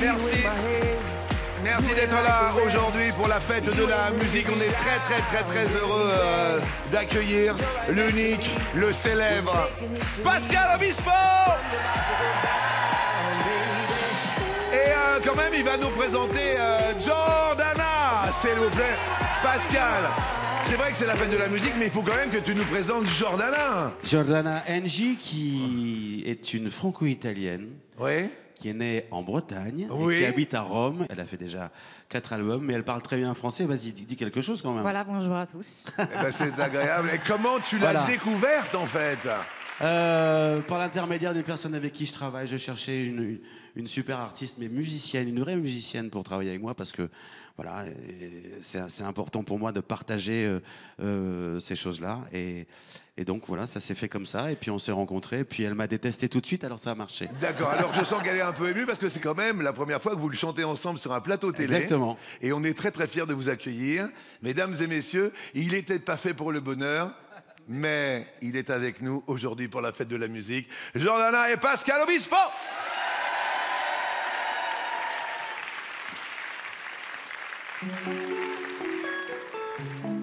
Merci. Merci d'être là aujourd'hui pour la fête de la musique. On est très très très très heureux euh, d'accueillir l'unique, le célèbre Pascal Obispo. Et euh, quand même, il va nous présenter euh, Jordana, s'il vous plaît. Pascal, c'est vrai que c'est la fête de la musique, mais il faut quand même que tu nous présentes Jordana. Jordana Engie, qui est une franco-italienne. Oui. Qui est née en Bretagne Oui. et qui habite à Rome. Elle a fait déjà quatre albums, mais elle parle très bien français. Vas-y, dis quelque chose quand même. Voilà, bonjour à tous. Eh ben, c'est agréable. Et comment tu l'as Voilà. découverte en fait? Euh, par l'intermédiaire d'une personne avec qui je travaille, je cherchais une, une super artiste, mais musicienne, une vraie musicienne pour travailler avec moi, parce que voilà, c'est c'est important pour moi de partager euh, euh, ces choses-là. Et, et donc voilà, ça s'est fait comme ça, et puis on s'est rencontrés, puis elle m'a détesté tout de suite, alors ça a marché. D'accord, alors je sens qu'elle est un peu émue parce que c'est quand même la première fois que vous le chantez ensemble sur un plateau télé. Exactement. Et on est très très fiers de vous accueillir. Mesdames et messieurs, il n'était pas fait pour le bonheur, mais il est avec nous aujourd'hui pour la fête de la musique. Jordana et Pascal Obispo J'étais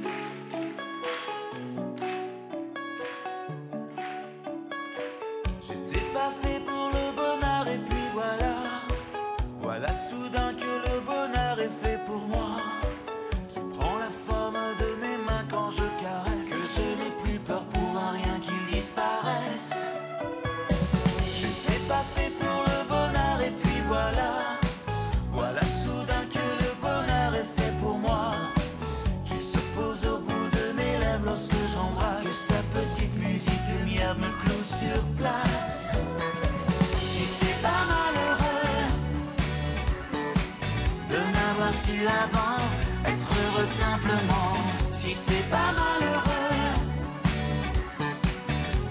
Su avant Être heureux simplement Si c'est pas malheureux.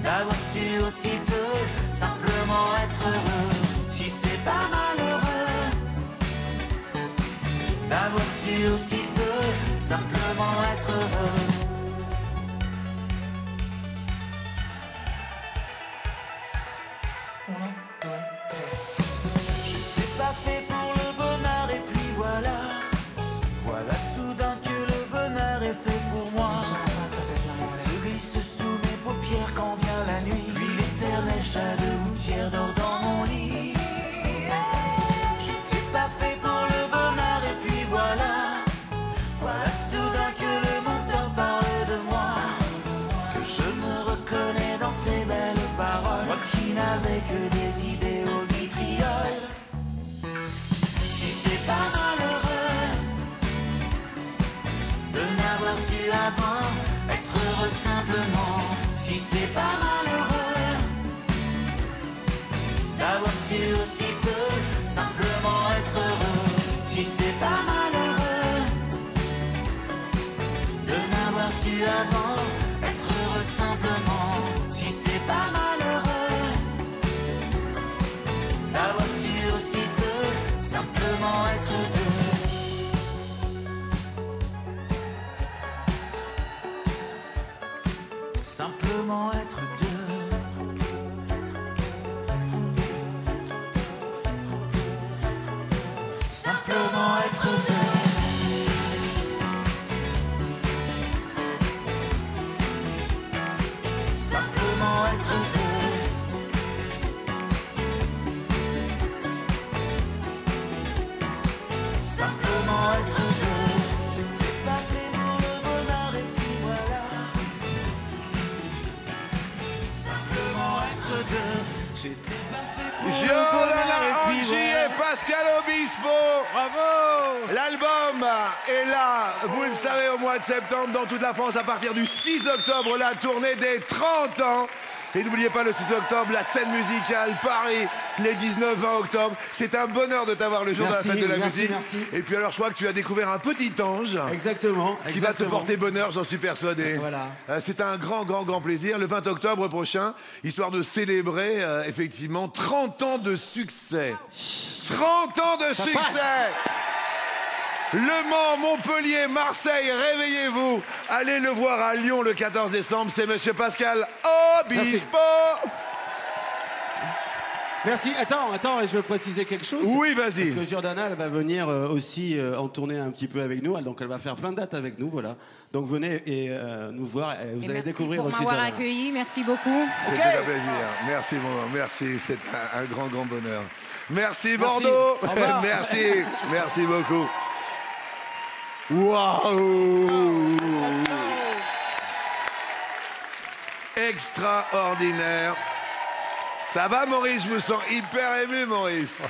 D'avoir su aussi peu Simplement être heureux Si c'est pas malheureux. D'avoir su aussi peu Simplement être heureux n'avais que des idées au vitriol. Si c'est pas malheureux De n'avoir su avant Être heureux simplement. Si c'est pas malheureux D'avoir su simplement être deux Pascal Obispo Bravo L'album est là, vous le savez, au mois de septembre dans toute la France à partir du 6 octobre, la tournée des 30 ans. Et n'oubliez pas le 6 octobre, la scène musicale Paris, les 19-20 octobre. C'est un bonheur de t'avoir le jour Merci, de la fête de la merci, musique. merci. Et puis alors, je crois que tu as découvert un petit ange. Exactement. Qui va te porter bonheur, j'en suis persuadé. Voilà. Euh, C'est un grand, grand, grand plaisir. Le 20 octobre prochain, histoire de célébrer euh, effectivement 30 ans de succès. 30 ans de Ça succès passe. Le Mans, Montpellier, Marseille, réveillez-vous. Allez le voir à Lyon le 14 décembre. C'est Monsieur Pascal Obispo. Merci. Attends, attends, je veux préciser quelque chose. Oui, vas-y. Parce que Jordana, elle va venir euh, aussi euh, en tourner un petit peu avec nous. Donc, elle va faire plein de dates avec nous, voilà. Donc, venez et euh, nous voir. et vous Et allez merci découvrir pour aussi m'avoir Jordana. accueilli. Merci beaucoup. C'est un plaisir. Merci, mon, merci. C'est un, un grand, grand bonheur. Merci, Bordeaux. Merci. Merci beaucoup. Waouh Extraordinaire. Ça va, Maurice? Je me sens hyper ému, Maurice?